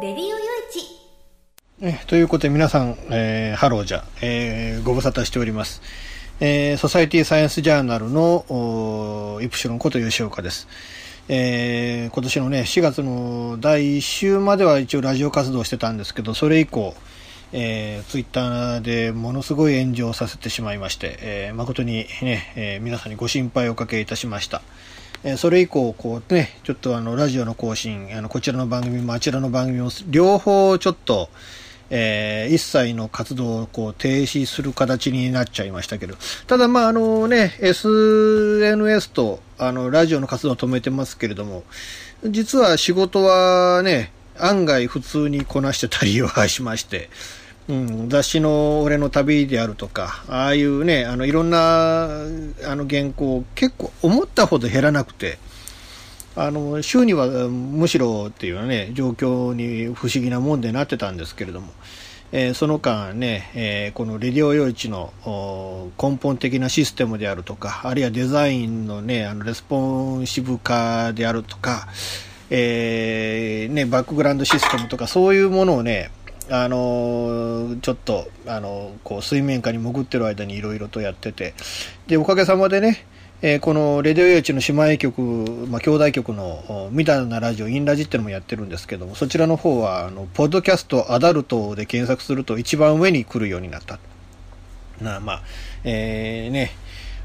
レディオよいちえということで皆さん、えーハローじゃ、えーご無沙汰しております。えーソサイティサイエンスジャーナルのイプシロンこと吉岡です。えー今年のね、4月の第1週までは一応ラジオ活動してたんですけど、それ以降、えー、ツイッターでものすごい炎上させてしまいまして、えー誠にね、えー皆さんにご心配をおかけいたしました。えそれ以降、こうね、ちょっとあの、ラジオの更新、あの、こちらの番組もあちらの番組も、両方ちょっと、えー一切の活動をこう停止する形になっちゃいましたけど、ただまああのね、SNS とあのラジオの活動を止めてますけれども、実は仕事はね、案外普通にこなしてたりはしまして、うん、雑誌の俺の旅であるとか、ああいうね、あのいろんなあの原稿結構思ったほど減らなくて、あの週にはむしろっていうね状況に不思議なもんでなってたんですけれども、えーその間ね、えーこのレディオ用地の根本的なシステムであるとかあるいはデザインのねあのレスポンシブ化であるとか、えーね、バックグラウンドシステムとかそういうものをねあのちょっとあのこう水面下に潜ってる間にいろいろとやっててでおかげさまでねえーこのレディオ用地の姉妹局、まあ、兄弟局のみたいなラジオ、インラジってのもやってるんですけども、そちらの方は、あの、ポッドキャストアダルトで検索すると一番上に来るようになった。なあまあ、えーね、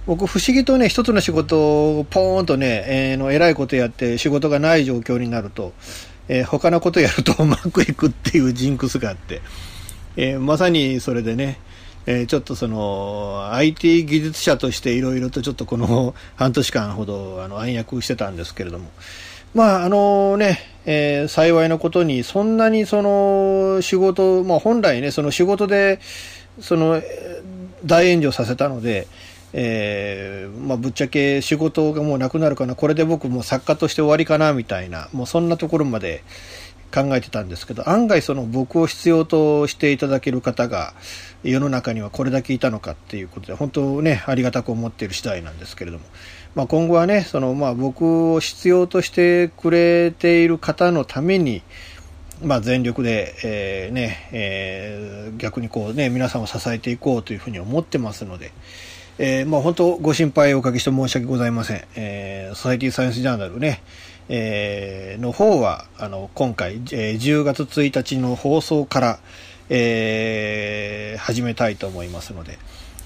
僕不思議とね、一つの仕事をポーンとね、えーの、偉いことやって仕事がない状況になると、えー他のことやるとうまくいくっていうジンクスがあって、えーまさにそれでね、えーちょっとその IT 技術者としていろいろとちょっとこの 半年間ほどあの暗躍してたんですけれども、まああのね、えー幸いなことにそんなにその仕事、まあ本来ね、その仕事でその大炎上させたので、えーまあ、ぶっちゃけ仕事がもうなくなるかな、これで僕も作家として終わりかなみたいな、もうそんなところまで考えてたんですけど、案外その僕を必要としていただける方が世の中にはこれだけいたのかっていうことで、本当ね、ありがたく思っている次第なんですけれども、まあ、今後はね、そのまあ僕を必要としてくれている方のために、まあ、全力で、えーねえー逆にこう、ね、皆さんを支えていこうというふうに思ってますので、えーまあ、本当ご心配をおかけして申し訳ございません。えーソサイティサイエンスジャーナルね、えーの方は、あの、今回、えー10月1日の放送から、えー始めたいと思いますので、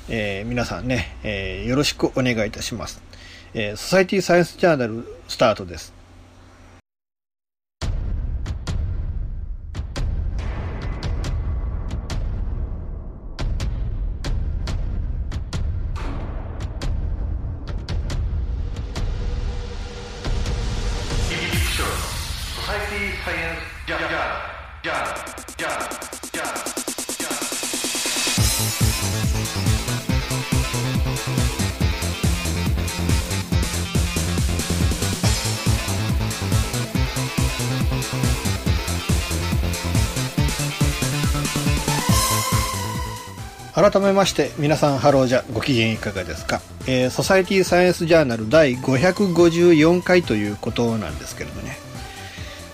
えー皆さんね、えーよろしくお願いいたします。えーソサイティサイエンスジャーナルスタートです。改めまして皆さんハローじゃご機嫌いかがですか、えーソサイティサイエンスジャーナル第554回ということなんですけれど、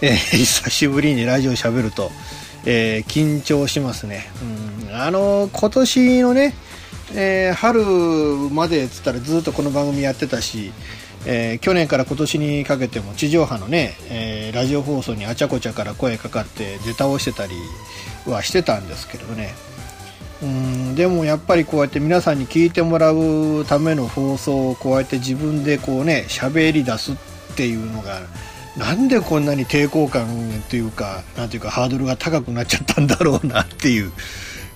えー久しぶりにラジオ喋ると、えー緊張しますね、うん、あの今年のね、えー春までっつったらずっとこの番組やってたし、え去年から今年にかけても地上波のね、えラジオ放送にあちゃこちゃから声かかって出倒してたりはしてたんですけどね。うん。でもやっぱりこうやって皆さんに聞いてもらうための放送をこうやって自分でこうね喋り出すっていうのがなんでこんなに抵抗感というかなんていうかハードルが高くなっちゃったんだろうなっていう、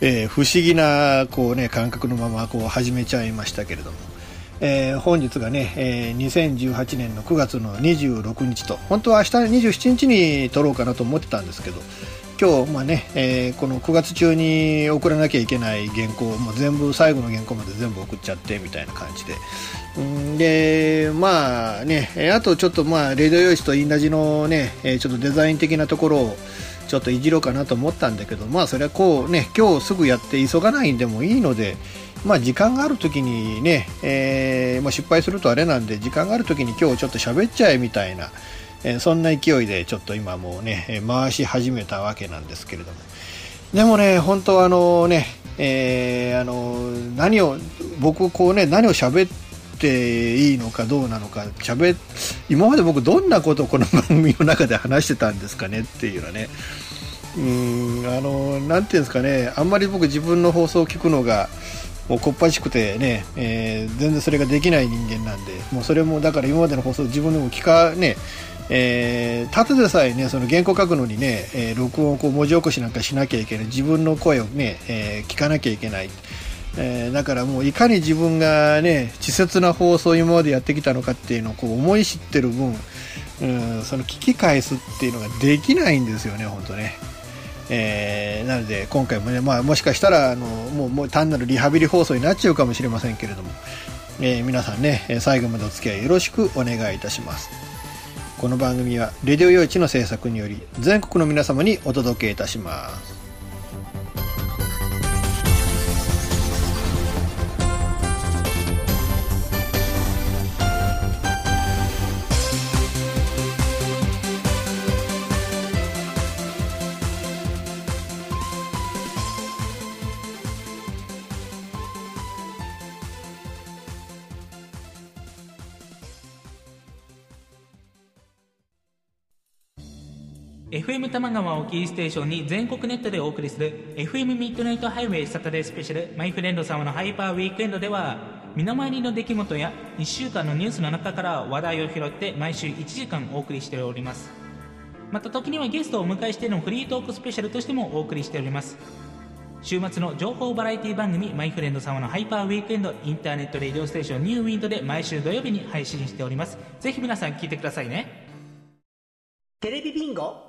えー不思議なこうね感覚のままこう始めちゃいましたけれども。えー本日がね、えー2018年の9月の26日と本当は明日27日に撮ろうかなと思ってたんですけど今日、まあねえーこの9月中に送らなきゃいけない原稿も全部最後の原稿まで全部送っちゃってみたいな感じででまあねあとちょっとまあレディオ用紙とインラジのね、えちょっとデザイン的なところをちょっといじろうかなと思ったんだけどまあそれはこうね今日すぐやって急がないんでもいいのでまあ時間がある時にね、えーまあ、失敗するとあれなんで時間がある時に今日ちょっと喋っちゃえみたいな、えー、そんな勢いでちょっと今もうね、回し始めたわけなんですけれども。でもね、本当あのね、えー、あの、何を、僕こうね、何を喋っていいのかどうなのか、喋、今まで僕どんなことをこの番組の中で話してたんですかねっていうのはね、うん、あの、なんていうんですかね、あんまり僕自分の放送を聞くのが、もうこっぱしくてね、えー、全然それができない人間なんで、もうそれもだから今までの放送自分でも聞か、ね、えー、たとでさえね、その原稿書くのにね、えー、録音をこう文字起こしなんかしなきゃいけない。自分の声をね、えー、聞かなきゃいけない。えー、だからもういかに自分がね、稚拙な放送を今までやってきたのかっていうのをこう思い知ってる分、うん、その聞き返すっていうのができないんですよね、本当ね。えー、なので今回もね、まあ、もしかしたらあのもうもう単なるリハビリ放送になっちゃうかもしれませんけれども、えー、皆さんね最後までお付き合いよろしくお願いいたしますこの番組はレディオ用地の制作により全国の皆様にお届けいたします FM 玉川をキーステーションに全国ネットでお送りする FM ミッドナイトハイウェイサタデースペシャル。マイフレンド様のハイパーウィークエンドでは身の回りの出来事や1週間のニュースの中から話題を拾って毎週1時間お送りしております。また時にはゲストをお迎えしてのフリートークスペシャルとしてもお送りしております。週末の情報バラエティ番組マイフレンド様のハイパーウィークエンドインターネットレディオステーションニューウィンドで毎週土曜日に配信しております。ぜひ皆さん聞いてくださいね。テレビビンゴ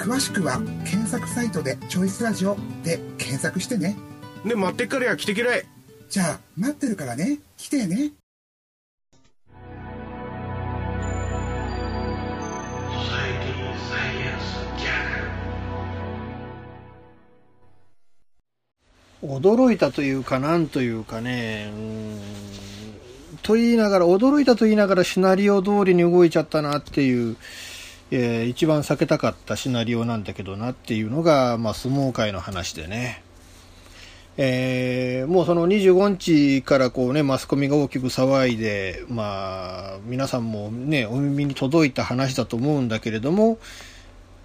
詳しくは検索サイトで「チョイスラジオ」で検索してね。で待ってっからや来てけらい。じゃあ待ってるからね。来てね。驚いたというか、なんというかね、と言いながら、驚いたと言いながらシナリオ通りに動いちゃったなっていう、えー、一番避けたかったシナリオなんだけどなっていうのが、まあ、相撲界の話でね。えー、もうその25日からこうね、マスコミが大きく騒いで、まあ、皆さんもね、お耳に届いた話だと思うんだけれども、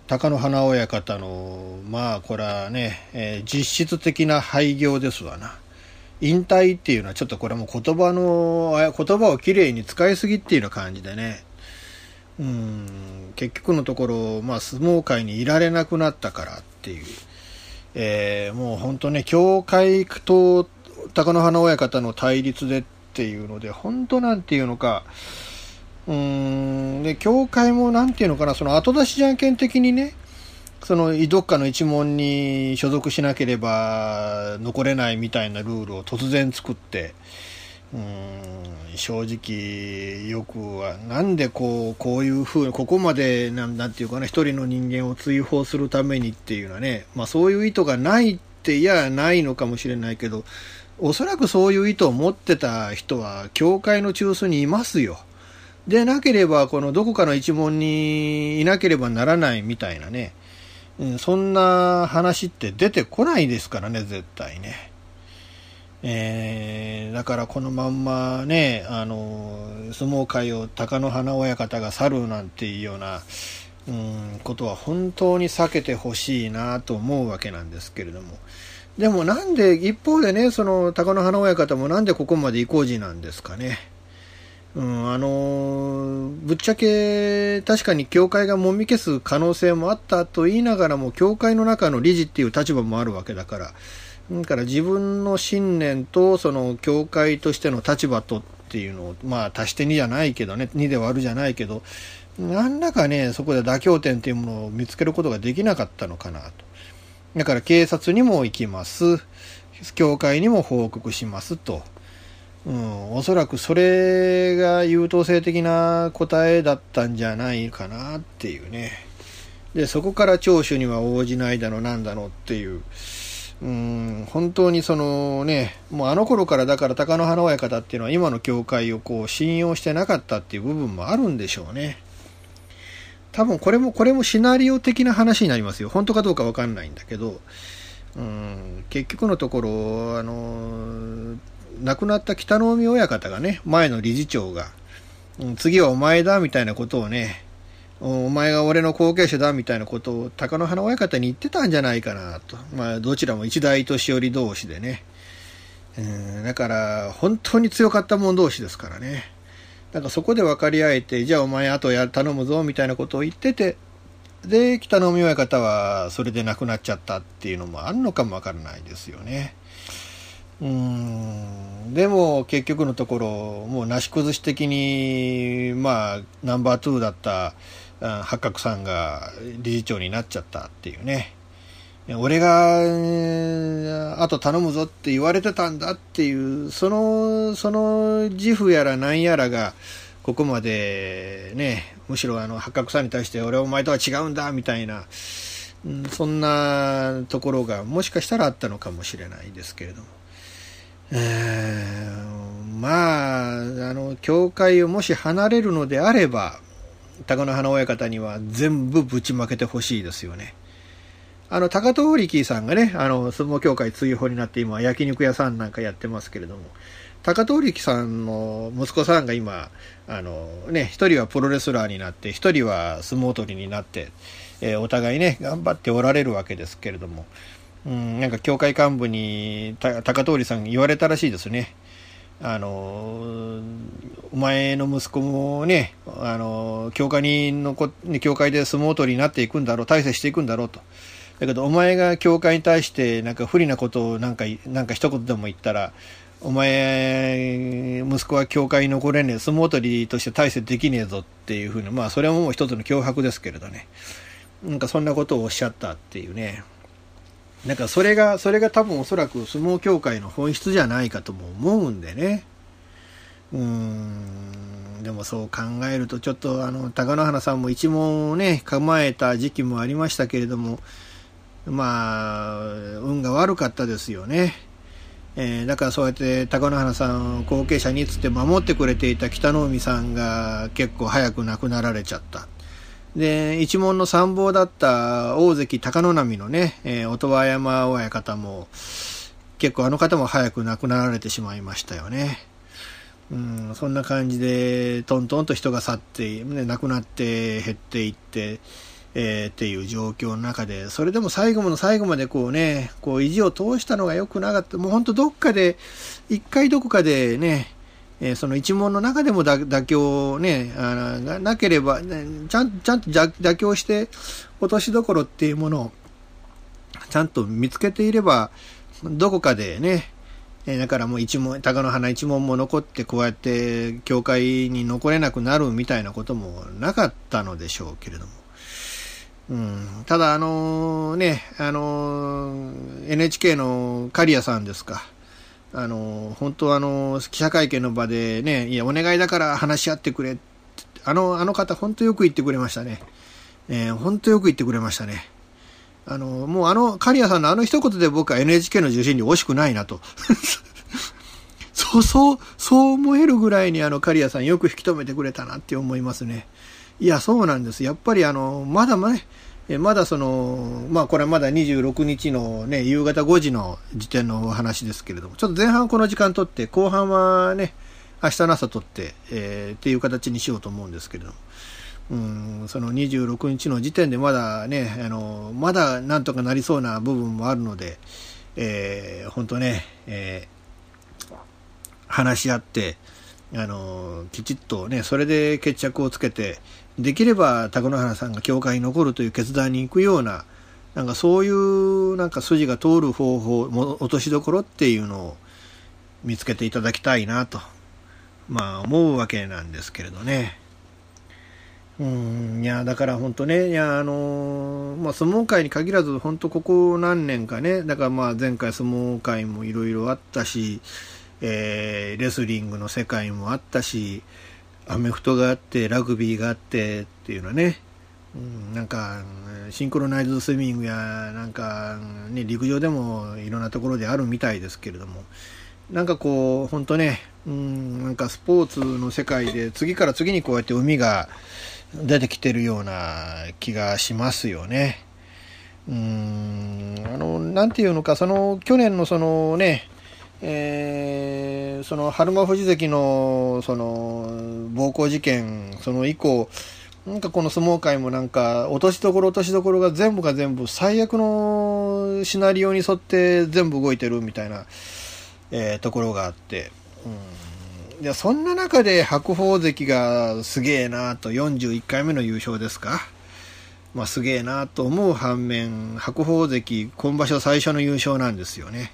貴乃花親方の、まあ、これはね、えー、実質的な廃業ですわな。引退っていうのはちょっとこれも言葉の、言葉をきれいに使いすぎっていうような感じでね。うん、結局のところ、まあ、相撲界にいられなくなったからっていう、えー、もう本当ね、教会と貴乃花親方の対立でっていうので、本当なんていうのか、うん、で、教会もなんていうのかな、その後出しじゃんけん的にね、その、どっかの一門に所属しなければ残れないみたいなルールを突然作って、うん正直よくはなんでこうこういうふうにここまでなんなんていうかな一人の人間を追放するためにっていうのはね、まあ、そういう意図がないっていやないのかもしれないけどおそらくそういう意図を持ってた人は教会の中枢にいますよ。でなければこのどこかの一門にいなければならないみたいなね、うん、そんな話って出てこないですからね絶対ね。えー、だからこのまんまね、あの、相撲界を貴乃花親方が去るなんていうようなうんことは本当に避けてほしいなと思うわけなんですけれども。でもなんで、一方でね、その、高野花親方もなんでここまで意固地なんですかね。うん、あのぶっちゃけ、確かに教会がもみ消す可能性もあったと言いながらも、教会の中の理事っていう立場もあるわけだから、だから自分の信念と、その、教会としての立場とっていうのを、まあ、足して2じゃないけどね、2で割るじゃないけど、何らかね、そこで妥協点っていうものを見つけることができなかったのかなと。だから警察にも行きます。教会にも報告しますと。うん、おそらくそれが優等生的な答えだったんじゃないかなっていうね。で、そこから聴取には応じないだのなんだのっていう。うん、本当にそのね、もうあの頃からだから貴乃花親方っていうのは今の教会をこう信用してなかったっていう部分もあるんでしょうね。多分これも、これもシナリオ的な話になりますよ。本当かどうかわかんないんだけど、うん、結局のところ、あの亡くなった北の海親方がね、前の理事長が、うん、次はお前だみたいなことをね、お前が俺の後継者だみたいなことを貴乃花親方に言ってたんじゃないかなと。まあ、どちらも一代年寄り同士でね。うん、だから、本当に強かった者同士ですからね。だかそこで分かり合えて、じゃあお前あとや頼むぞみたいなことを言ってて、で、北の海親方はそれで亡くなっちゃったっていうのもあるのかもわからないですよね。うんでも結局のところもうなし崩し的にまあナンバー2だった八角さんが理事長になっちゃったっていうね俺があと頼むぞって言われてたんだっていうそのその自負やら何やらがここまでねむしろあの八角さんに対して俺はお前とは違うんだみたいなそんなところがもしかしたらあったのかもしれないですけれども。まあ、あの、教会をもし離れるのであれば、高野花親方には全部ぶちまけてほしいですよね。あの、高遠力さんがね、あの、相撲協会追放になって今、焼肉屋さんなんかやってますけれども、高遠力さんの息子さんが今、あの、ね、一人はプロレスラーになって、一人は相撲取りになって、えー、お互いね、頑張っておられるわけですけれども、うん、なんか教会幹部に高通さん言われたらしいですね。あの、お前の息子もね、あの、教会に残教会で相撲取りになっていくんだろう、大成していくんだろうと。だけど、お前が教会に対してなんか不利なことをなんか、なんか一言でも言ったら、お前、息子は教会に残れねえ、相撲取りとして大成できねえぞっていうふうに、まあ、それはもう一つの脅迫ですけれどね。なんかそんなことをおっしゃったっていうね。なんかそれが、それが多分おそらく相撲協会の本質じゃないかとも思うんでね。うーん、でもそう考えるとちょっとあの、高野花さんも一問をね、構えた時期もありましたけれども、まあ、運が悪かったですよね。えー、だからそうやって高野花さんを後継者につって守ってくれていた北の海さんが結構早く亡くなられちゃった。で、一門の参謀だった大関高野波のね、えー、音羽山親方も、結構あの方も早く亡くなられてしまいましたよね。うん、そんな感じで、トントンと人が去って、ね、亡くなって減っていって、えー、っていう状況の中で、それでも最後の最後までこうね、こう意地を通したのが良くなかった。もうほんとどっかで、一回どこかでね、えー、その一問の中でも妥協ね、あがなければ、ね、ちゃんちゃんと妥協して、落としどころっていうものを、ちゃんと見つけていれば、どこかでね、えー、だからもう一問、鷹の花一問も残って、こうやって教会に残れなくなるみたいなこともなかったのでしょうけれども。うん、ただ、あのー、ね、あのー、NHK の刈谷さんですか。あの、本当あの、記者会見の場でね、いや、お願いだから話し合ってくれ。あの、あの方、本当よく言ってくれましたね。えー、本当よく言ってくれましたね。あの、もうあの、刈谷さんのあの一言で僕は NHK の受信に惜しくないなと。そう、そう、そう思えるぐらいにあの、刈谷さんよく引き止めてくれたなって思いますね。いや、そうなんです。やっぱりあの、まだまね、まだその、まあこれはまだ26日のね、夕方5時の時点のお話ですけれども、ちょっと前半この時間取って、後半はね、明日の朝取って、えー、っていう形にしようと思うんですけれども、うん、その26日の時点でまだね、あの、まだなんとかなりそうな部分もあるので、えー、本当ね、えー、話し合って、あの、きちっとね、それで決着をつけて、できれば、高野花さんが教会に残るという決断に行くような、なんかそういう、なんか筋が通る方法、も落としどころっていうのを見つけていただきたいなと、まあ思うわけなんですけれどね。うん、いや、だから本当ね、いや、あのまあ、相撲界に限らず、本当ここ何年かね、だからまあ前回相撲界もいろいろあったし、えーレスリングの世界もあったし、アメフトがあって、ラグビーがあってっていうのはね、うん、なんか、シンクロナイズスイミングや、なんか、ね、陸上でもいろんなところであるみたいですけれども、なんかこう、本当ね、うん、なんかスポーツの世界で次から次にこうやって海が出てきてるような気がしますよね。うん、あの、なんていうのか、その、去年のそのね、えーその春馬富士関のその暴行事件その以降なんかこの相撲界もなんか落としどころ落としどころが全部が全部最悪のシナリオに沿って全部動いてるみたいな、えーところがあって、うん、いやそんな中で白鵬関がすげえなと41回目の優勝ですか。まあ、すげえなと思う反面白鵬関今場所最初の優勝なんですよね。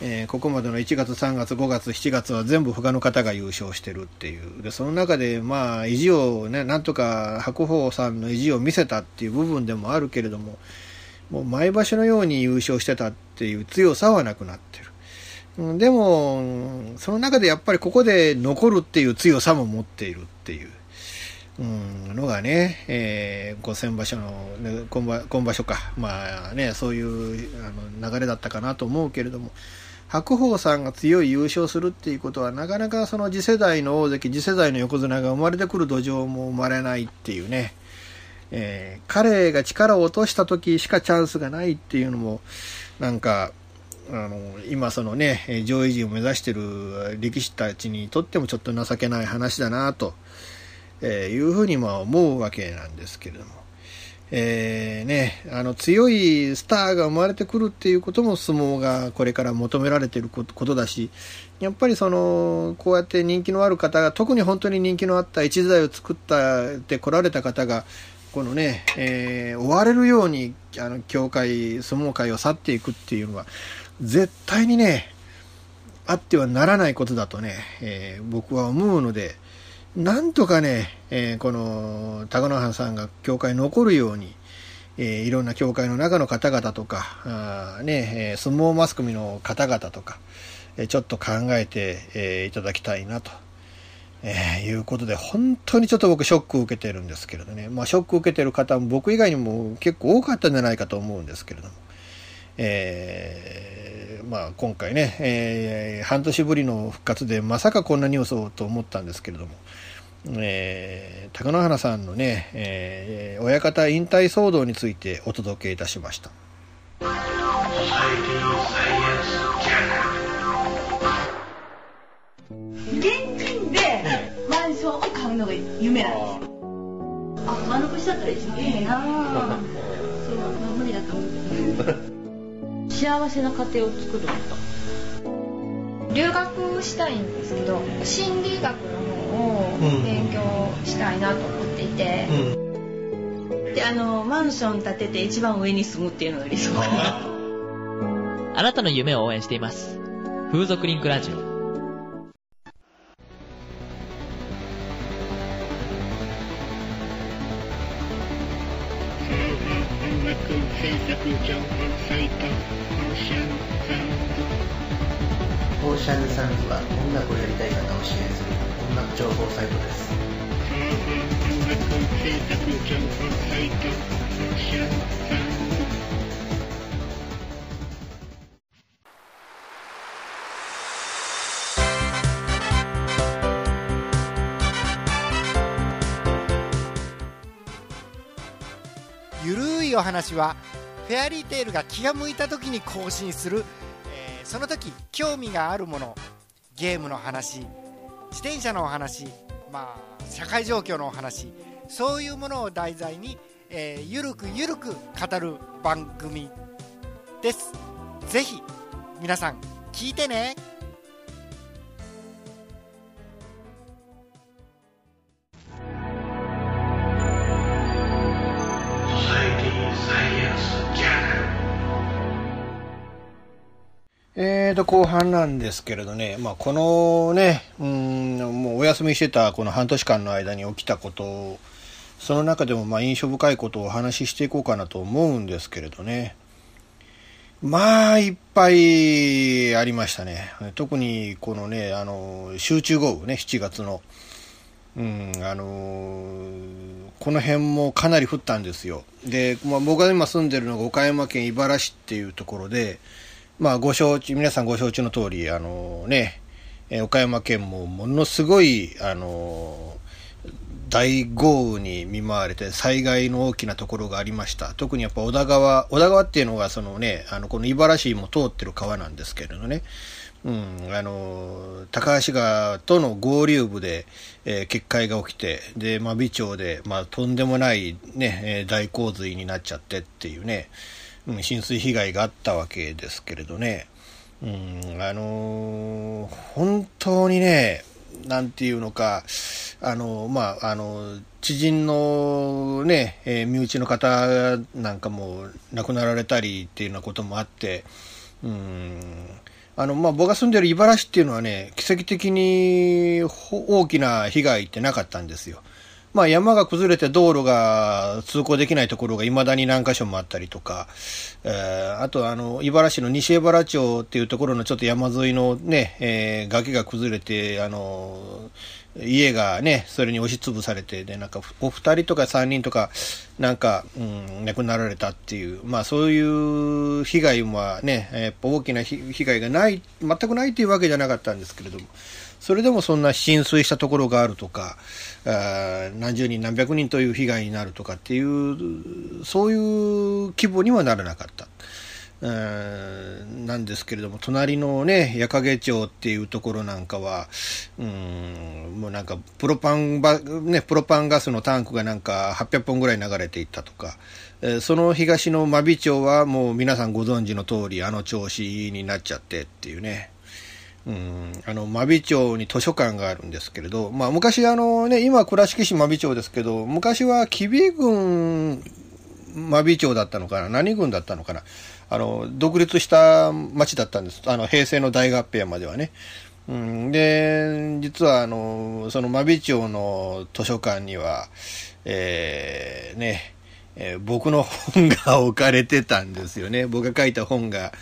えーここまでの1月、3月、5月、7月は全部他の方が優勝してるっていう。で、その中で、まあ、意地をね、なんとか白鵬さんの意地を見せたっていう部分でもあるけれども、もう毎場所のように優勝してたっていう強さはなくなってる。でも、その中でやっぱりここで残るっていう強さも持っているっていう。うん、のがね、えー、5000場所の、ね、今場今場所か、まあね、そういうあの流れだったかなと思うけれども、白鵬さんが強い優勝するっていうことは、なかなかその次世代の大関、次世代の横綱が生まれてくる土壌も生まれないっていうね、えー彼が力を落とした時しかチャンスがないっていうのも、なんか、あの今そのね、上位陣を目指してる力士たちにとってもちょっと情けない話だなと、えいうふうにまあ思うわけなんですけれども、えーね、あの強いスターが生まれてくるっていうことも相撲がこれから求められてることだしやっぱりそのこうやって人気のある方が特に本当に人気のあった一時代を作ったって来られた方がこのね、えー追われるようにあの協会相撲界を去っていくっていうのは絶対にねあってはならないことだとね、えー僕は思うので、なんとかね、えーこの高野花さんが教会に残るように、えーいろんな教会の中の方々とか、あね、えー相撲マスコミの方々とか、えーちょっと考えて、えーいただきたいなと。えーいうことで、本当にちょっと僕ショックを受けてるんですけれどね。まあショックを受けてる方も僕以外にも結構多かったんじゃないかと思うんですけれども。えーまあ今回ね、えー半年ぶりの復活でまさかこんなニュースをと思ったんですけれども、えー、高野花さんのね、えー親方引退騒動についてお届けいたしました。現金でマンションを買うのが夢なんですよ。あ、満足しちゃったら一番いいな。そう、まあ、無理だと思う。幸せな家庭を作ること。留学したいんですけど心理学の方を勉強したいなと思っていて、で、あの、マンション建てて一番上に住むっていうのが理想かな。あなたの夢を応援しています。風俗リンクラジオ。オーシャンズサンズは音楽をやりたい方を支援する音楽情報サイトです。ゆるいお話はフェアリーテールが気が向いた時に更新する、その時興味があるものゲームの話自転車のお話まあ社会状況のお話そういうものを題材に、えーゆるくゆるく語る番組です。ぜひ皆さん聞いてね。と、後半なんですけれどね、まあ、このね、うん、もうお休みしてたこの半年間の間に起きたことを、その中でもま印象深いことをお話ししていこうかなと思うんですけれどね。まあ、いっぱいありましたね。特にこのね、あの、集中豪雨ね、7月の。うん、あのこの辺もかなり降ったんですよ。で、まあ、僕が今住んでるのが岡山県井原市っていうところで、まあ、ご承知、皆さんご承知の通り、あのね、岡山県もものすごい、あの大豪雨に見舞われて災害の大きなところがありました。特にやっぱ小田川、小田川っていうのがそのね、あの、この茨城市も通ってる川なんですけれどね、うん、あの、高橋川との合流部で、えー決壊が起きて、で、真備町で、まあ、とんでもないね、大洪水になっちゃってっていうね、浸水被害があったわけですけれどね、うん、あのー本当にね、なんていうのか、あの、まあ、あの、知人のね、えー身内の方なんかも亡くなられたりっていうようなこともあって、うん、あの、まあ、僕が住んでる茨城市っていうのはね、奇跡的に大きな被害ってなかったんですよ。まあ、山が崩れて道路が通行できないところが未だに何箇所もあったりとか、えーあとあの、茨市の西江原町っていうところのちょっと山沿いのね、えー崖が崩れて、あの、家がね、それに押しつぶされて、で、なんか、お二人とか三人とか、なんか、うん、亡くなられたっていう、まあそういう被害はね、やっぱ大きな被被害がない、全くないっていうわけじゃなかったんですけれども、それでもそんな浸水したところがあるとか、あ何十人何百人という被害になるとかっていう、そういう規模にはならなかった。うんなんですけれども、隣のね、矢掛町っていうところなんかは、うん、もうなんか、プロパンバ、ね、プロパンガスのタンクがなんか800本ぐらい流れていったとか、えその東の真備町はもう皆さんご存知の通り、あの調子になっちゃってっていうね。うん、あの、真備町に図書館があるんですけれど、まあ昔あのね、今倉敷市真備町ですけど、昔は吉備郡真備町だったのかな何郡だったのかなあの、独立した町だったんです。あの、平成の大合併まではね。うん、で、実はあの、その真備町の図書館には、えー、ね、え僕の本が置かれてたんですよね。僕が書いた本が。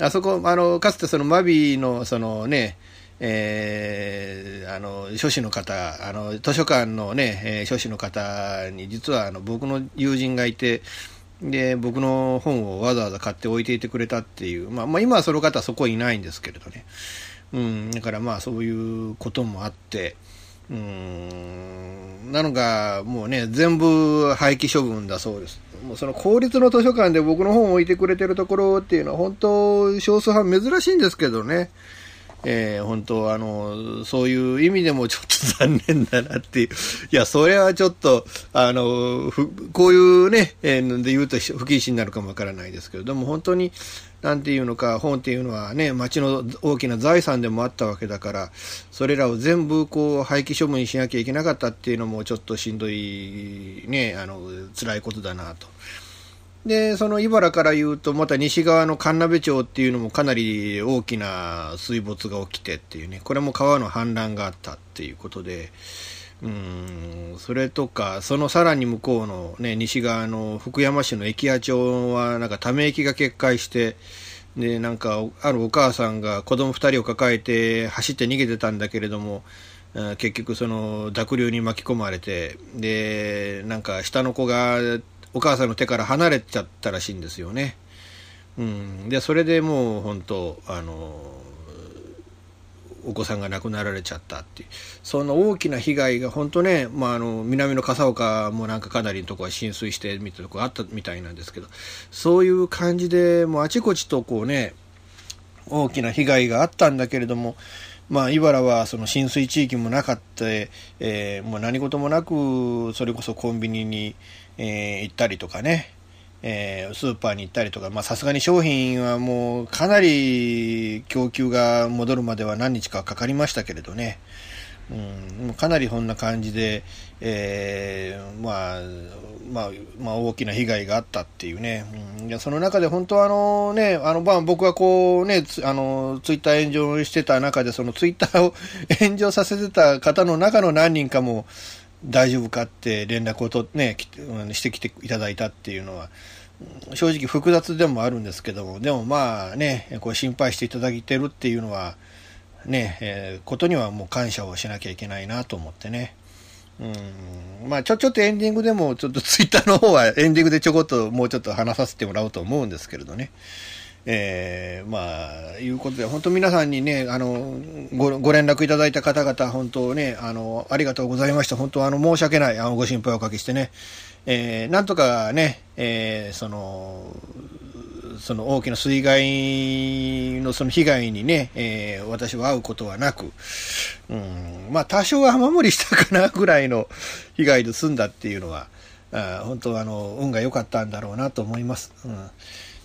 あそこ、あの、かつてその真備の、そのね、えーあの、書士の方、あの、図書館のね、えー書士の方に、実はあの、僕の友人がいて、で、僕の本をわざわざ買って置いていてくれたっていう、まあ、まあ、今はその方はそこいないんですけれどね。うん、だからまあ、そういうこともあって、うん、なのが、もうね、全部廃棄処分だそうです。もうその公立の図書館で僕の本を置いてくれてるところっていうのは本当少数派珍しいんですけどね。えー本当あの、そういう意味でもちょっと残念だなっていう。いや、それはちょっと、あの、こういうね、えーで言うと不謹慎になるかもわからないですけど、でも本当に、なんていうのか、本っていうのはね、町の大きな財産でもあったわけだから、それらを全部こう廃棄処分しなきゃいけなかったっていうのもちょっとしんどい、ね、あの、辛いことだなと。で、その茨から言うと、また西側の神鍋町っていうのもかなり大きな水没が起きてっていうね、これも川の氾濫があったっていうことで、うん、それとか、そのさらに向こうのね、西側の福山市の駅屋町は、なんかため息が決壊して、で、なんか、あるお母さんが子供二人を抱えて走って逃げてたんだけれども、結局その濁流に巻き込まれて、で、なんか下の子がお母さんの手から離れちゃったらしいんですよね。うん。で、それでもう本当、あの、お子さんが亡くなられちゃったっていう、その大きな被害が本当ね、まあ、あの南の笠岡もなんかかなりのところが浸水してみたいなとこあったみたいなんですけど、そういう感じで、もうあちこちとこうね、大きな被害があったんだけれども、まあ、茨はその浸水地域もなかった、えー、もう何事もなく、それこそコンビニに、えー、行ったりとかね、えー、スーパーに行ったりとか、さすがに商品はもうかなり供給が戻るまでは何日かかかりましたけれどね、うん、かなりこんな感じで、えー、まあ、まあ、まあ、大きな被害があったっていうね、うん、いやその中で本当はあのね、あの、まあ、僕はこうね、あの、ツイッター炎上してた中で、そのツイッターを 炎上させてた方の中の何人かも、大丈夫かって連絡をと、ね、してきていただいたっていうのは、正直複雑でもあるんですけども、でもまあね、こう心配していただいてるっていうのは、ね、えー、ことにはもう感謝をしなきゃいけないなと思ってね。うん、まあちょ、ちょっとエンディングでも、ちょっとツイッターの方はエンディングでちょこっともうちょっと話させてもらおうと思うんですけれどね。えー、まあ、いうことで、本当皆さんにね、あの、ご、ご連絡いただいた方々、本当ね、あの、ありがとうございました。本当、あの、申し訳ない、あの、ご心配をおかけしてね、えー、なんとかね、えー、その、その大きな水害のその被害にね、えー、私は会うことはなく、うん、まあ多少は雨漏りしたかなぐらいの被害で済んだっていうのは、あ本当あの、運が良かったんだろうなと思います。うん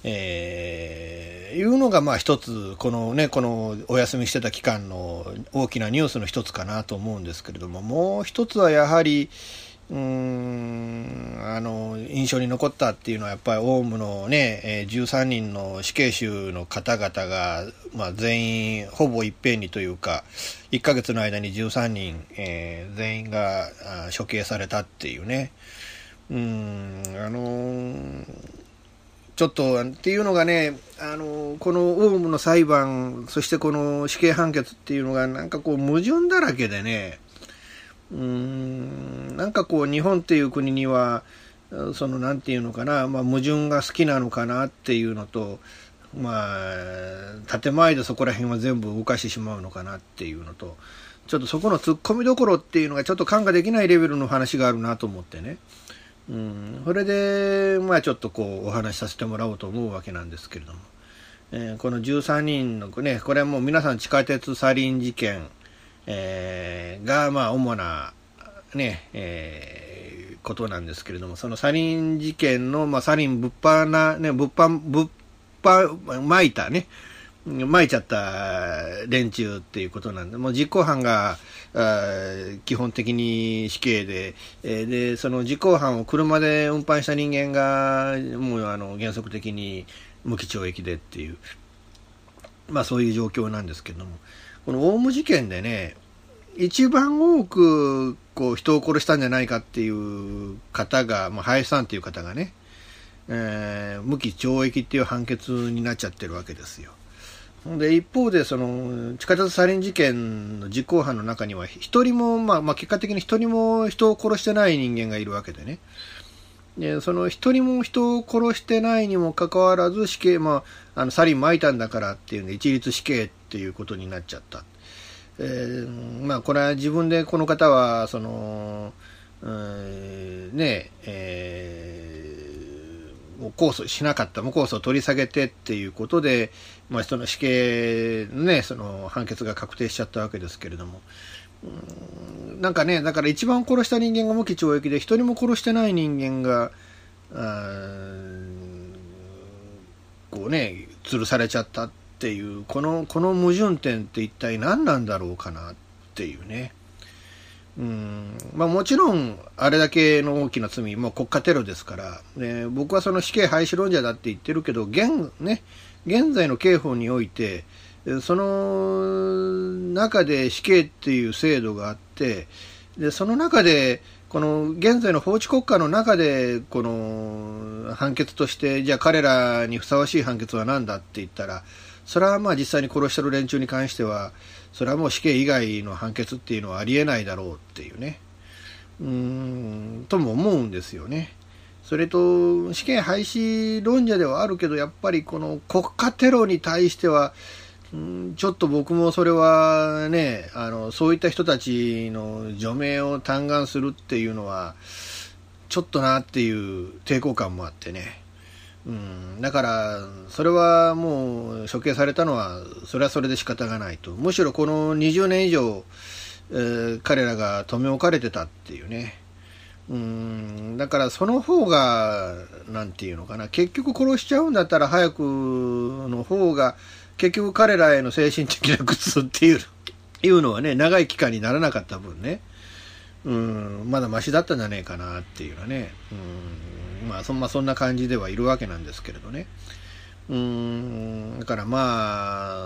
えー、いうのがまあ一つ、このね、このお休みしてた期間の大きなニュースの一つかなと思うんですけれども、もう一つはやはり、うーんあの印象に残ったっていうのはやっぱりオウムのね、えー、13人の死刑囚の方々が、まあ、全員ほぼいっぺんにというか1ヶ月の間に13人、えー、全員が処刑されたっていうね。うんあのー、ちょっとっていうのがね、あのこのオウムの裁判そしてこの死刑判決っていうのがなんかこう矛盾だらけでねうーんなんかこう日本っていう国にはそのなんていうのかな、まあ、矛盾が好きなのかなっていうのとまあ建前でそこら辺は全部動かしてしまうのかなっていうのとちょっとそこの突っ込みどころっていうのがちょっと感化できないレベルの話があるなと思ってね。うん、それで、まあちょっとこうお話しさせてもらおうと思うわけなんですけれども、えー、この13人のね、これはもう皆さん地下鉄サリン事件、えー、が、まあ、主な、ね、えー、ことなんですけれども、そのサリン事件の、まあ、サリン物販な、ね、物販、物販、巻いたね、巻いちゃった連中っていうことなんで、もう実行犯が、基本的に死刑で、えー、で、その実行犯を車で運搬した人間が、もうあの原則的に無期懲役でっていう、まあそういう状況なんですけども、このオウム事件でね、一番多くこう人を殺したんじゃないかっていう方が、まあ、林さんっていう方がね、えー、無期懲役っていう判決になっちゃってるわけですよ。で、一方で、その、地下鉄サリン事件の実行犯の中には、一人も、まあ、まあ、結果的に一人も人を殺してない人間がいるわけでね。で、その一人も人を殺してないにもかかわらず死刑、まあ、あの、サリン撒いたんだからっていうんで、一律死刑っていうことになっちゃった。えー、まあ、これは自分でこの方は、その、うん、ねえー、も控訴しなかった、無控訴を取り下げてっていうことで、まあ、その死刑のね、その判決が確定しちゃったわけですけれども、うんなんかね、だから一番殺した人間が無期懲役で、一人も殺してない人間が、こうね、吊るされちゃったっていう、この、この矛盾点って一体何なんだろうかなっていうね。うん。まあ、もちろん、あれだけの大きな罪、もう国家テロですから、ね、僕はその死刑廃止論者だって言ってるけど、現、ね、現在の刑法において、その中で死刑っていう制度があって、で、その中で、この現在の法治国家の中で、この判決として、じゃあ彼らにふさわしい判決は何だって言ったら、それはまあ実際に殺してる連中に関しては、それはもう死刑以外の判決っていうのはありえないだろうっていうね、うーん、とも思うんですよね。それと、死刑廃止論者ではあるけど、やっぱりこの国家テロに対しては、ちょっと僕もそれはね、あの、そういった人たちの除名を嘆願するっていうのは、ちょっとなっていう抵抗感もあってね。うん、だから、それはもう処刑されたのは、それはそれで仕方がないと。むしろこの20年以上、えー彼らが留め置かれてたっていうね。うん、だからその方が、なんていうのかな、結局殺しちゃうんだったら早くの方が、結局彼らへの精神的な苦痛っていういうのはね、長い期間にならなかった分ね、うん、まだマシだったんじゃねえかなっていうのはね、うん、まあそん,、まあ、そんな感じではいるわけなんですけれどね。うん、だからまあ、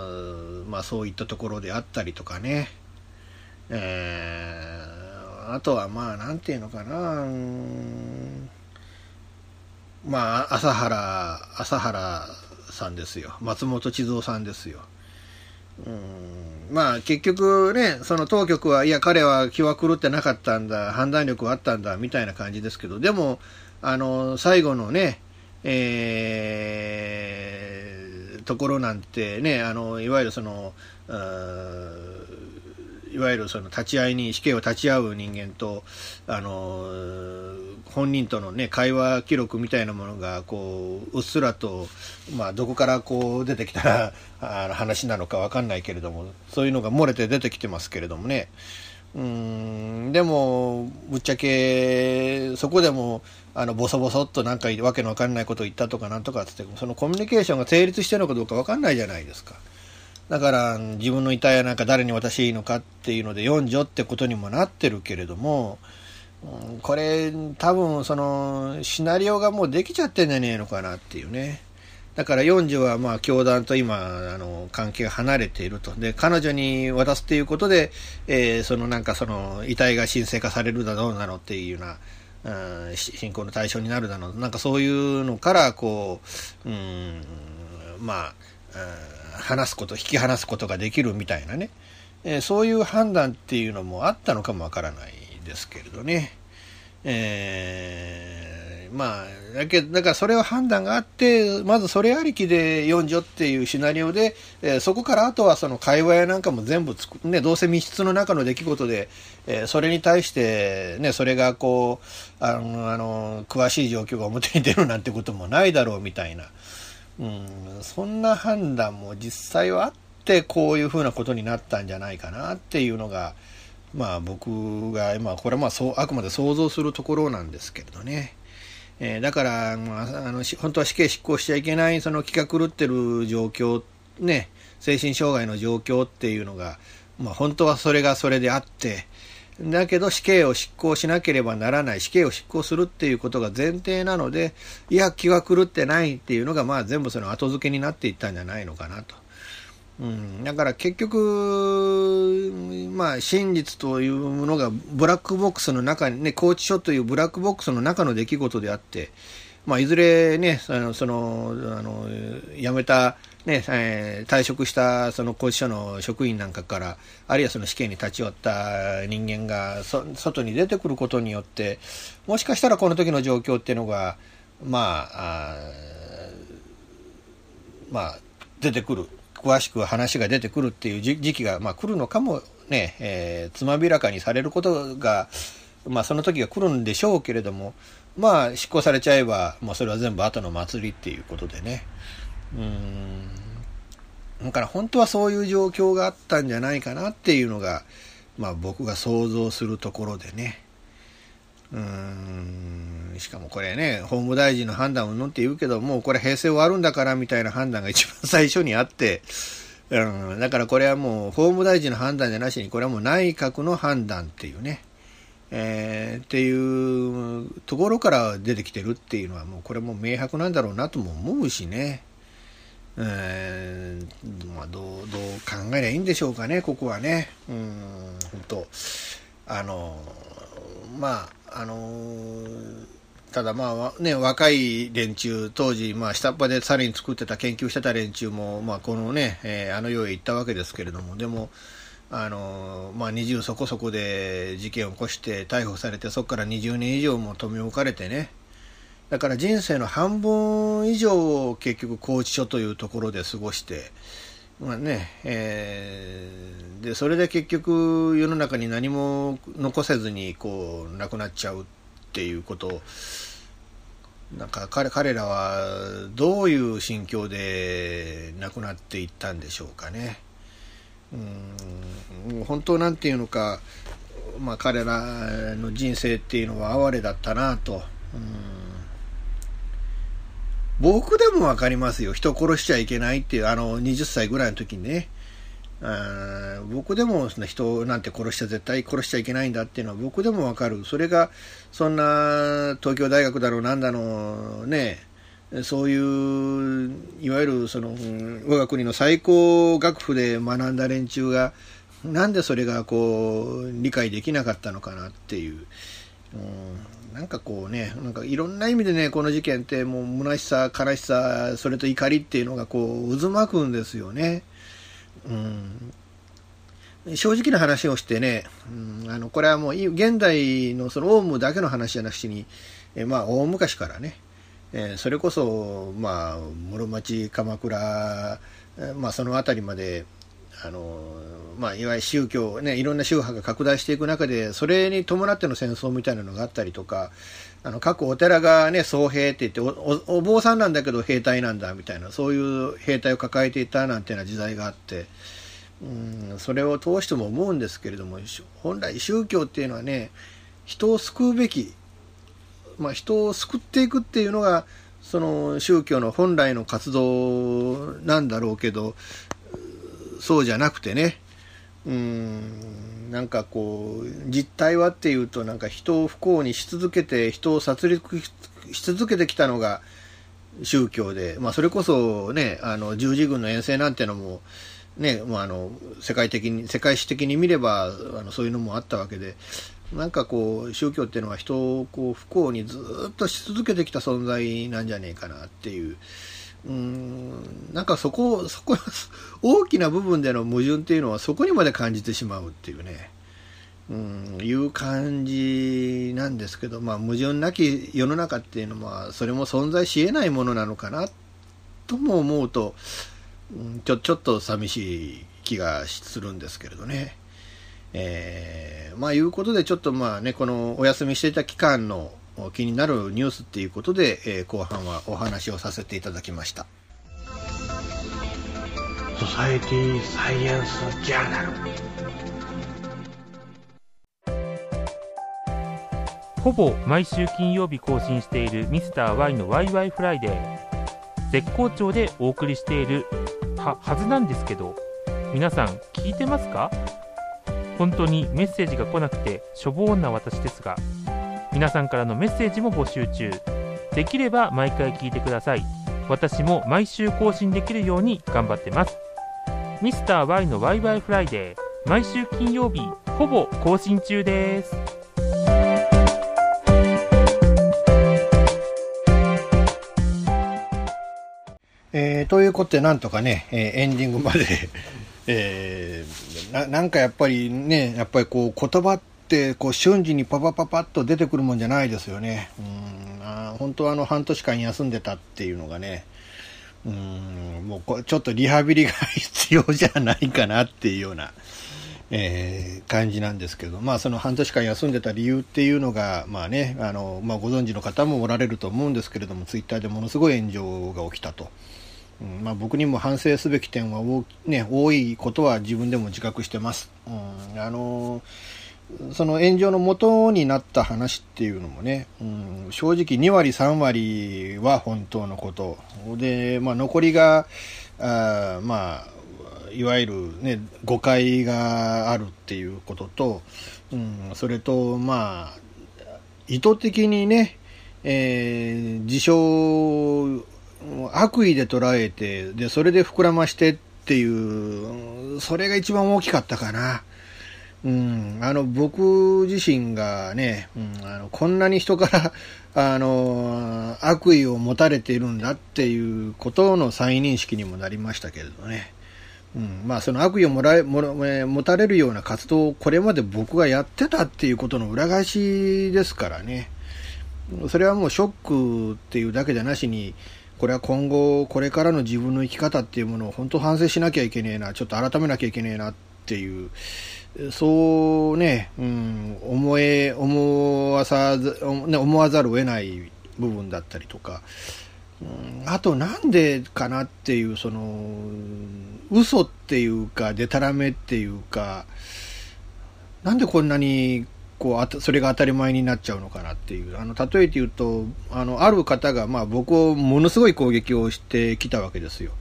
まあそういったところであったりとかね、えーあとはまあなんていうのかな、うんまあ朝原、朝原さんですよ。松本千蔵さんですよ。うんまあ結局ね、その当局は、いや、彼は気は狂ってなかったんだ、判断力はあったんだ、みたいな感じですけど、でも、あの、最後のね、えーところなんてね、あの、いわゆるその、いわゆるその立ち会いに死刑を立ち会う人間とあの本人との、ね、会話記録みたいなものがこううっすらと、まあ、どこからこう出てきたあの話なのかわかんないけれどもそういうのが漏れて出てきてますけれどもねうんでもぶっちゃけそこでもあのボソボソっとなんかわけのわかんないことを言ったとかなんとかっつってそのコミュニケーションが成立してるのかどうかわかんないじゃないですか。だから自分の遺体はなんか誰に渡していいのかっていうので四女ってことにもなってるけれども、うんこれ多分そのシナリオがもうできちゃってんじゃねえのかなっていうね。だから四女はまあ教団と今あの関係が離れていると。で、彼女に渡すっていうことで、えーそのなんかその遺体が神聖化されるだどうなのっていうような、うん信仰の対象になるだろう。なんかそういうのからこう、うん、まあ、話すこと、引き離すことができるみたいなね、えーそういう判断っていうのもあったのかもわからないですけれどね。えーまあ、だけ、だからそれは判断があって、まずそれありきで四女っていうシナリオで、えーそこからあとはその会話やなんかも全部つく、ね、どうせ密室の中の出来事で、えーそれに対して、ね、それがこう、あの、あの、詳しい状況が表に出るなんてこともないだろうみたいな。うん、そんな判断も実際はあってこういうふうなことになったんじゃないかなっていうのがまあ僕がまあこれはまあそうあくまで想像するところなんですけれどね、えーだから、まあ、あの本当は死刑執行しちゃいけないその気が狂ってる状況ね精神障害の状況っていうのが、まあ、本当はそれがそれであってだけど死刑を執行しなければならない死刑を執行するっていうことが前提なのでいや気は狂ってないっていうのがまあ全部その後付けになっていったんじゃないのかなと。うん、だから結局、まあ、真実というものがブラックボックスの中にね、拘置所というブラックボックスの中の出来事であって、まあ、いずれね、その、その、あの、辞めた、ね、えー退職したその拘置所の職員なんかから、あるいはその死刑に立ち寄った人間が外に出てくることによって、もしかしたらこの時の状況っていうのが、まあ、あまあ、出てくる、詳しく話が出てくるっていう時時期が、まあ、来るのかもね、えーつまびらかにされることが、まあ、その時が来るんでしょうけれども、まあ、執行されちゃえば、まあ、それは全部後の祭りっていうことでね。うん。だから本当はそういう状況があったんじゃないかなっていうのが、まあ僕が想像するところでね。うん。しかもこれね、法務大臣の判断をのって言うけど、もうこれ平成終わるんだからみたいな判断が一番 最初にあって、うん。だからこれはもう法務大臣の判断じゃなしに、これはもう内閣の判断っていうね。えーっていうところから出てきてるっていうのはもうこれも明白なんだろうなとも思うしね。えーまあ、どう、どう考えりゃいいんでしょうかね、ここはね。うん、本当あの、まあ、あの、ただまあ、ね、若い連中、当時、まあ、下っ端でサリン作ってた、研究してた連中も、まあ、このね、えーあの世へ行ったわけですけれども、でも、あの、まあ、20そこそこで事件を起こして逮捕されて、そこから20年以上も留め置かれてね、だから人生の半分以上を結局拘置所というところで過ごして、まあね、えーで、それで結局世の中に何も残せずにこう亡くなっちゃうっていうことなんか彼彼らはどういう心境で亡くなっていったんでしょうかね。うん本当なんていうのか、まあ、彼らの人生っていうのは哀れだったなと。うん僕でもわかりますよ。人殺しちゃいけないっていう、あの、20歳ぐらいの時にね。あ僕でもその人なんて殺しちゃ絶対殺しちゃいけないんだっていうのは僕でもわかる。それが、そんな東京大学だろうなんだのね、そういう、いわゆるその、我が国の最高学府で学んだ連中が、なんでそれがこう、理解できなかったのかなっていう。うん、なんかこうね、なんかいろんな意味でね、この事件ってもう虚しさ、悲しさ、それと怒りっていうのがこう渦巻くんですよね。うん、正直な話をしてね、うん、あのこれはもう現代のそのオウムだけの話じゃなくしに、えまあ大昔からね、えー、それこそまあ室町鎌倉、まあ、その辺りまであのまあ、いわゆる宗教、ね、いろんな宗派が拡大していく中で、それに伴っての戦争みたいなのがあったりとか、あの各お寺が、ね、僧兵って言っておお坊さんなんだけど兵隊なんだみたいなそういう兵隊を抱えていたなんていうような時代があってうんそれを通しても思うんですけれども本来宗教っていうのはね人を救うべき、まあ、人を救っていくっていうのがその宗教の本来の活動なんだろうけどそうじゃなくてねうんなんかこう実態はっていうとなんか人を不幸にし続けて人を殺戮し続けてきたのが宗教で、まあ、それこそねあの十字軍の遠征なんてのもね、まあ、あの世界的に世界史的に見ればあのそういうのもあったわけでなんかこう宗教っていうのは人をこう不幸にずっとし続けてきた存在なんじゃねえかなっていう。うん、なんかそこ、そこ、大きな部分での矛盾っていうのはそこにまで感じてしまうっていうね、うん、いう感じなんですけど、まあ矛盾なき世の中っていうのは、それも存在し得ないものなのかな、とも思うと、うん、ちょ、ちょっと寂しい気がするんですけれどね。えー、まあいうことでちょっとまあね、このお休みしていた期間の気になるニュースっていうことで、えー、後半はお話をさせていただきました。ソサエティサイエンスジャーナルほぼ毎週金曜日更新しているミスター y のワイワイフライデー。絶好調でお送りしているははずなんですけど皆さん聞いてますか？本当にメッセージが来なくてしょぼーんな私ですが皆さんからのメッセージも募集中。できれば毎回聞いてください。私も毎週更新できるように頑張ってます。ミスター y のワイワイフライデー。毎週金曜日ほぼ更新中です。えー、ということでなんとかね、えー、エンディングまで。えー、ななんかやっぱりねやっぱりこう言葉ってこう瞬時にパパパパッと出てくるもんじゃないですよね。うんあ本当はあの半年間休んでたっていうのがね、うんもうこちょっとリハビリが必要じゃないかなっていうような、えー、感じなんですけど、まあその半年間休んでた理由っていうのが、まあね、あの、まあご存知の方もおられると思うんですけれども、ツイッターでものすごい炎上が起きたと。うんまあ、僕にも反省すべき点は多,、ね、多いことは自分でも自覚してます。うんあのーその炎上の元になった話っていうのもね、うん、正直2割3割は本当のことで、まあ、残りがあまあいわゆる、ね、誤解があるっていうことと、うん、それとまあ意図的にね、えー、自称悪意で捉えてでそれで膨らましてっていうそれが一番大きかったかな。うん、あの僕自身がね、うん、あのこんなに人から あの悪意を持たれているんだっていうことの再認識にもなりましたけれどね、うん。まあ、その悪意をもらえも持たれるような活動をこれまで僕がやってたっていうことの裏返しですからね。それはもうショックっていうだけじゃなしにこれは今後これからの自分の生き方っていうものを本当反省しなきゃいけねえなちょっと改めなきゃいけねえなっていうそうね、うん、思え、思わさ、ね、思わざるを得ない部分だったりとか、うん、あとなんでかなっていう、その、嘘っていうか、でたらめっていうか、なんでこんなにこうそれが当たり前になっちゃうのかなっていうあの例えて言うとあのある方が、まあ、僕をものすごい攻撃をしてきたわけですよ。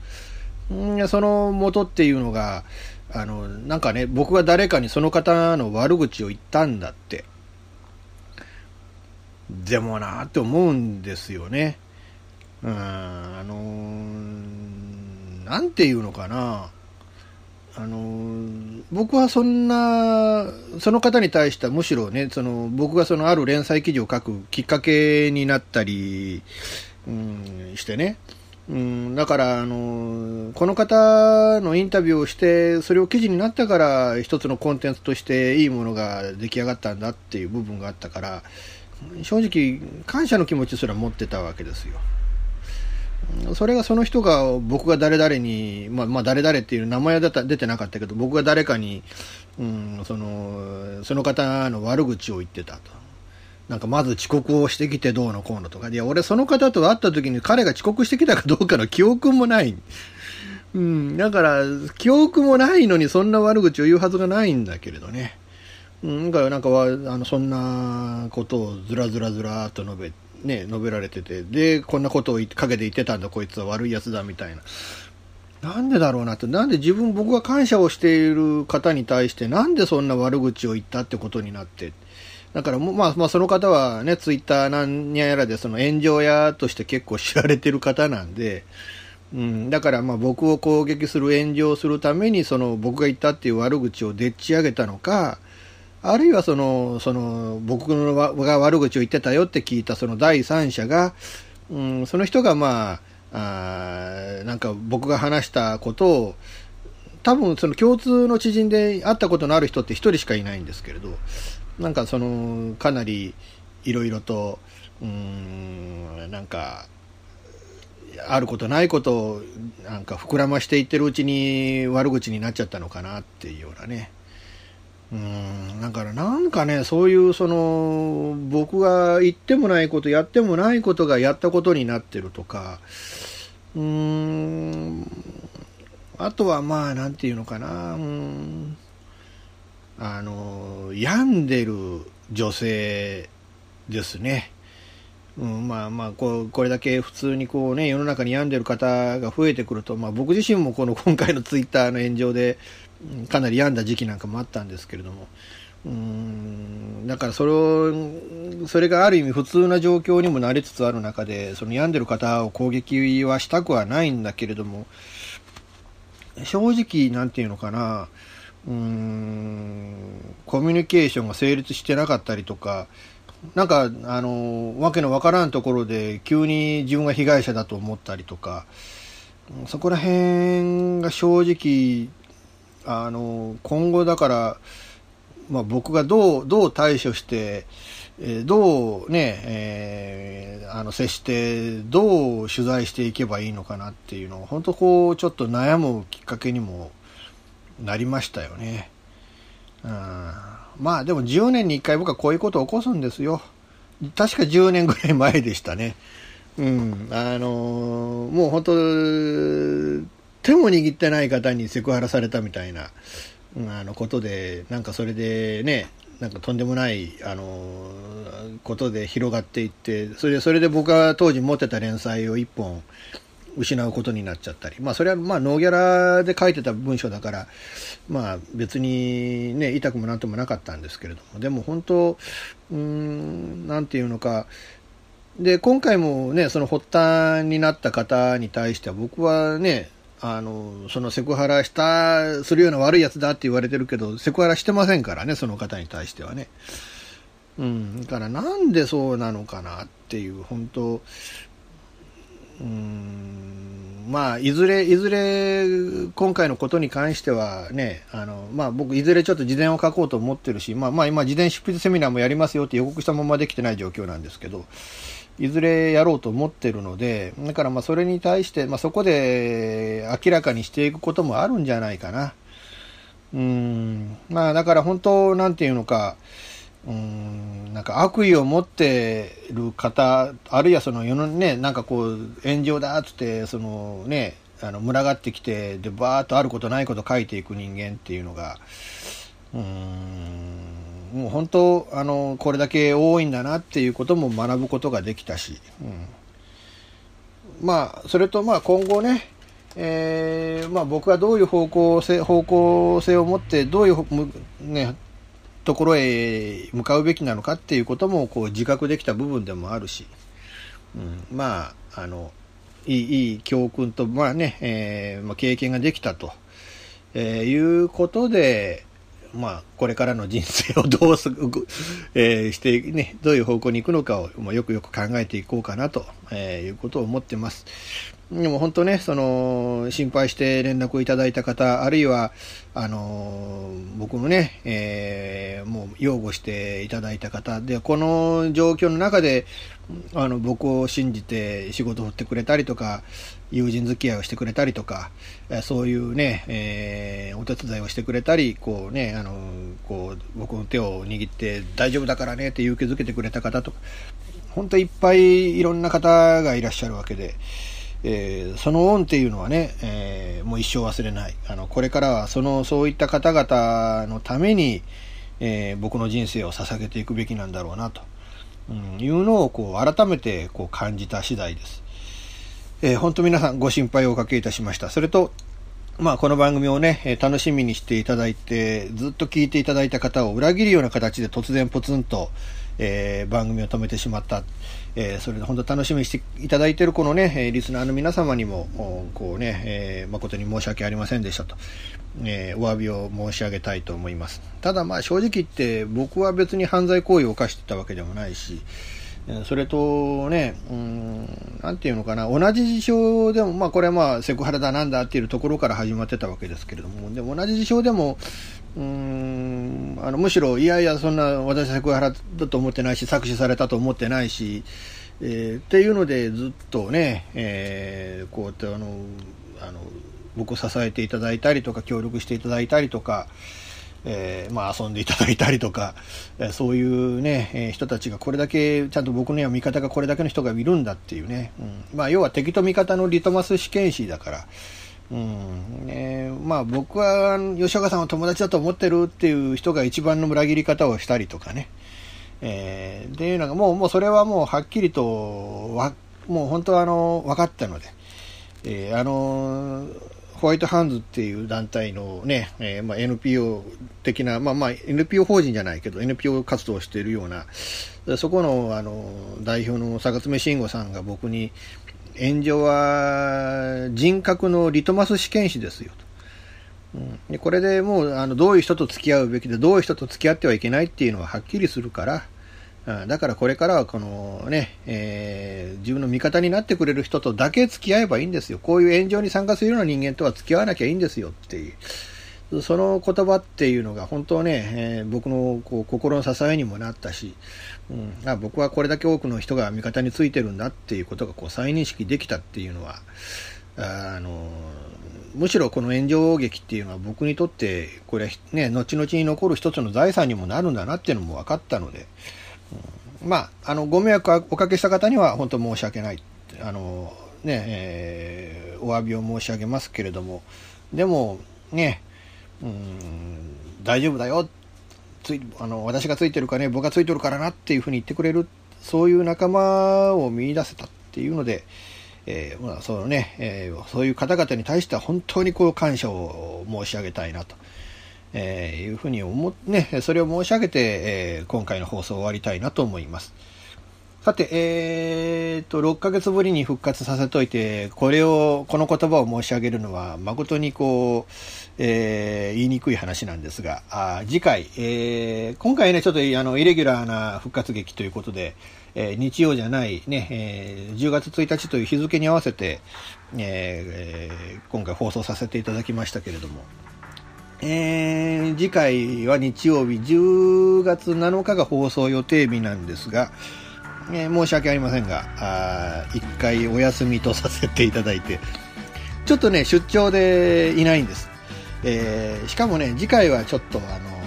んその元っていうのがあのなんかね僕が誰かにその方の悪口を言ったんだって。でもなって思うんですよね。うんあのなんていうのかな。あの僕はそんな、その方に対してはむしろね、その僕がそのある連載記事を書くきっかけになったり、うん、してね、うん、だから、あの、この方のインタビューをして、それを記事になったから、一つのコンテンツとしていいものが出来上がったんだっていう部分があったから、正直、感謝の気持ちすら持ってたわけですよ。それがその人が僕が誰々に、まあ、まあ誰々っていう名前は出てなかったけど、僕が誰かに、うん、その、その方の悪口を言ってたと。なんかまず遅刻をしてきてどうのこうのとか。いや、俺その方と会った時に彼が遅刻してきたかどうかの記憶もない。うん、だから、記憶もないのにそんな悪口を言うはずがないんだけれどね。うん、だからなんかは、あの、そんなことをずらずらずらっと述べ、ね、述べられてて、で、こんなことを陰で言ってたんだ、こいつは悪いやつだ、みたいな。なんでだろうなって、なんで自分、僕が感謝をしている方に対して、なんでそんな悪口を言ったってことになって、だから、まあ、まあ、その方はね、ツイッターなんやらで、その炎上屋として結構知られてる方なんで、うん、だからまあ僕を攻撃する炎上するためにその僕が言ったっていう悪口をでっち上げたのかあるいはその、その、僕が悪口を言ってたよって聞いたその第三者が、うん、その人がまあ、あなんか僕が話したことを、多分その共通の知人で会ったことのある人って一人しかいないんですけれど、なんかその、かなりいろいろと、うん、なんか、あることないことをなんか膨らましていってるうちに悪口になっちゃったのかなっていうようなね。うんだからなんかね、そういうその、僕が言ってもないこと、やってもないことがやったことになってるとか、うん、あとはまあ、なんていうのかな、うん、あの、病んでる女性ですね。うん、まあまあこう、これだけ普通にこうね、世の中に病んでる方が増えてくると、まあ僕自身もこの 今回のツイッターの炎上で、かなり病んだ時期なんかもあったんですけれども、うんだからそれを、それがある意味普通な状況にもなりつつある中で、その病んでる方を攻撃はしたくはないんだけれども、正直、なんていうのかな、うん、コミュニケーションが成立してなかったりとか、なんか、あの、わけのわからんところで急に自分が被害者だと思ったりとか、そこら辺が正直あの今後だから、まあ、僕がどうどう対処して、え、どうね、えー、あの接してどう取材していけばいいのかなっていうのを本当こうちょっと悩むきっかけにもなりましたよね。うん、まあでも10年に1回僕はこういうことを起こすんですよ。確か10年ぐらい前でしたね。うん、あのー、もう本当手も握ってない方にセクハラされたみたいな、うん、あのことで、なんかそれでね、なんかとんでもない、あのことで広がっていって、それで、それで僕が当時持ってた連載を一本失うことになっちゃったり、まあそれはまあノーギャラで書いてた文章だから、まあ別にね、痛くもなんともなかったんですけれども、でも本当、うん、なんていうのか、で、今回もね、その発端になった方に対しては僕はね、あの、そのセクハラした、するような悪いやつだって言われてるけど、セクハラしてませんからね、その方に対してはね。うん、だからなんでそうなのかなっていう、本当うん、まあ、いずれ、いずれ、今回のことに関してはね、あの、まあ僕、いずれちょっと事前を書こうと思ってるし、まあまあ今、事前執筆セミナーもやりますよって予告したままできてない状況なんですけど、いずれやろうと思ってるので、だからまあそれに対して、まあそこで明らかにしていくこともあるんじゃないかな。うん、まあだから本当、なんていうのか、うんなんか悪意を持ってる方あるいはその世のねなんかこう炎上だっつってそのねあの群がってきてでバーッとあることないこと書いていく人間っていうのがうんもう本当あのこれだけ多いんだなっていうことも学ぶことができたし、うん、まあそれとまあ今後ねえーまあ、僕はどういう方向性方向性を持ってどういう、ね、ところへ向かうべきなのかっていうこともこう自覚できた部分でもあるし、うん、まああのいいいい教訓と、まあねえーまあ、経験ができたと、えー、いうことで、まあ、これからの人生をどうす、えー、して、ね、どういう方向に行くのかを、まあ、よくよく考えていこうかなと、えー、いうことを思ってます。でも本当ね、その、心配して連絡をいただいた方、あるいは、あの、僕もね、えー、もう擁護していただいた方、で、この状況の中で、あの、僕を信じて仕事を振ってくれたりとか、友人付き合いをしてくれたりとか、そういうね、えー、お手伝いをしてくれたり、こうね、あの、こう、僕の手を握って大丈夫だからねって勇気づけてくれた方とか、本当いっぱいいろんな方がいらっしゃるわけで、えー、その恩っていうのはね、えー、もう一生忘れない。あの、これからはその、そういった方々のために、えー、僕の人生を捧げていくべきなんだろうなと、うん、いうのをこう改めてこう感じた次第です。えー、本当皆さんご心配をおかけいたしました。それと、まあ、この番組をね、楽しみにしていただいて、ずっと聞いていただいた方を裏切るような形で突然ポツンと、えー、番組を止めてしまった。えー、それで本当楽しみにしていただいているこのね、リスナーの皆様にも、こうね、えー、誠に申し訳ありませんでしたと、えー、お詫びを申し上げたいと思います。ただまあ正直言って僕は別に犯罪行為を犯してたわけでもないし、それとね、うん、なんていうのかな、同じ事象でも、まあこれはまあセクハラだなんだっていうところから始まってたわけですけれども、でも同じ事象でも、うんあのむしろ、いやいや、そんな私はセクハラだと思ってないし、搾取されたと思ってないし、えー、っていうので、ずっとね、えー、こうやってあのあの僕を支えていただいたりとか、協力していただいたりとか、えー、まあ、遊んでいただいたりとか、えそういうね、え人たちがこれだけ、ちゃんと僕には味方がこれだけの人がいるんだっていうね、うん、まあ、要は敵と味方のリトマス試験紙だから、うんね、まあ僕は吉岡さんを友達だと思ってるっていう人が一番の裏切り方をしたりとかね。えー、っていうのがもう、もうそれはもうはっきりとわ、もう本当はあの、分かったので、えー、あの、ホワイトハンズっていう団体のね、えー、まあ、NPO 的な、まあまあ NPO 法人じゃないけど NPO 活動をしているような、そこのあの代表の坂爪慎吾さんが僕に、炎上は人格のリトマス試験紙ですよと。うん、でこれでもうあのどういう人と付き合うべきでどういう人と付き合ってはいけないっていうのははっきりするから、うん、だからこれからはこのね、えー、自分の味方になってくれる人とだけ付き合えばいいんですよ。こういう炎上に参加するような人間とは付き合わなきゃいいんですよっていう。その言葉っていうのが本当ね、えー、僕のこう心の支えにもなったし、うん、あ僕はこれだけ多くの人が味方についてるんだっていうことがこう再認識できたっていうのはあのむしろこの炎上劇っていうのは僕にとってこれね後々に残る一つの財産にもなるんだなっていうのも分かったので、うん、まああのご迷惑おかけした方には本当申し訳ない。あのね、えー、お詫びを申し上げますけれども。でもねうん大丈夫だよついあの私がついてるかね僕がついてるからなっていうふうに言ってくれるそういう仲間を見出せたっていうので、えー、まあそのねえー、そういう方々に対しては本当にこう感謝を申し上げたいなと、えー、いうふうに思ねそれを申し上げて、え今回の放送を終わりたいなと思います。さて、えー、と、6ヶ月ぶりに復活させといて、これを、この言葉を申し上げるのは、誠にこう、えー、言いにくい話なんですが、あ次回、えー、今回ね、ちょっとあの、イレギュラーな復活劇ということで、えー、日曜じゃないね、え、10月1日という日付に合わせて、えー、今回放送させていただきましたけれども、え、次回は日曜日10月7日が放送予定日なんですが、え、申し訳ありませんが、あ一回お休みとさせていただいて、ちょっとね、出張でいないんです。えー、しかもね、次回はちょっとあの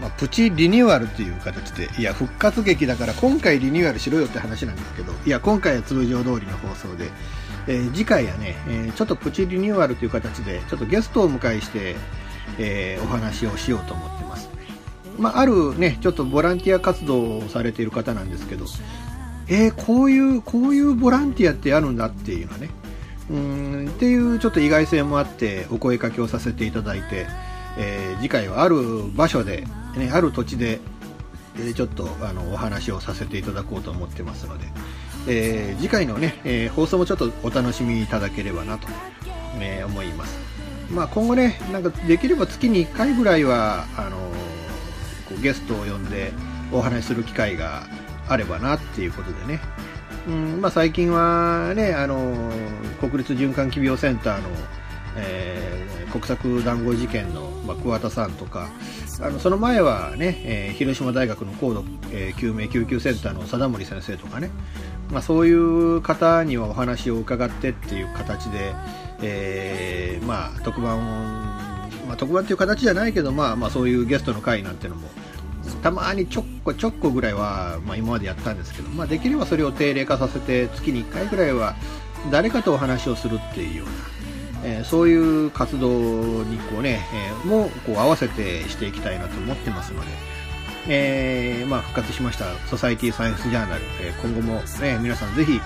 まあ、プチリニューアルという形で、いや、復活劇だから今回リニューアルしろよって話なんですけど、いや、今回は通常通りの放送で、えー、次回はね、えー、ちょっとプチリニューアルという形で、ちょっとゲストをお迎えして、え、お話をしようと思ってます。まあ、あるね、ちょっとボランティア活動をされている方なんですけど、えー、こういう、こういうボランティアってあるんだっていうのはね、うんっていうちょっと意外性もあってお声かけをさせていただいて、えー、次回はある場所で、ね、ある土地で、えー、ちょっとあのお話をさせていただこうと思ってますので、えー、次回のね、え放送もちょっとお楽しみいただければなと、え思います。まあ、今後ね、なんかできれば月に1回ぐらいはあのこうゲストを呼んでお話しする機会があればなっていうことでね、うんまあ、最近はね、あの国立循環器病センターのえー、国策談合事件の、まあ、桑田さんとかあのその前はね、えー、広島大学の高度、えー、救命救急センターの貞森先生とかね、まあ、そういう方にはお話を伺ってっていう形で、えー、まあ、特番を、まあ、特番っていう形じゃないけど、まあ、まあそういうゲストの会なんてのもたまにちょっこちょっこぐらいは、まあ、今までやったんですけど、まあ、できればそれを定例化させて月に1回ぐらいは誰かとお話をするっていうようなえー、そういう活動にこうね、えー、もこう合わせてしていきたいなと思ってますので、えー、まあ、復活しましたソサイティサイエンスジャーナル、え今後も、ね、皆さんぜひ、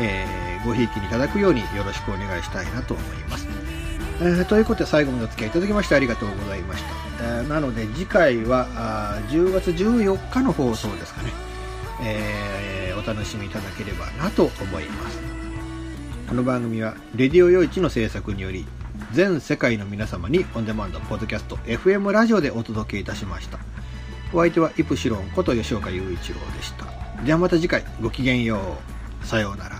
えごひいきにいただくようによろしくお願いしたいなと思います。えー、ということで最後までお付き合いいただきましてありがとうございました。えー、なので次回はあ10月14日の放送ですかね、えー、お楽しみいただければなと思います。この番組は、レディオ用一の制作により、全世界の皆様にオンデマンド、ポッドキャスト、FM ラジオでお届けいたしました。お相手はイプシロンこと吉岡雄一郎でした。ではまた次回、ごきげんよう。さようなら。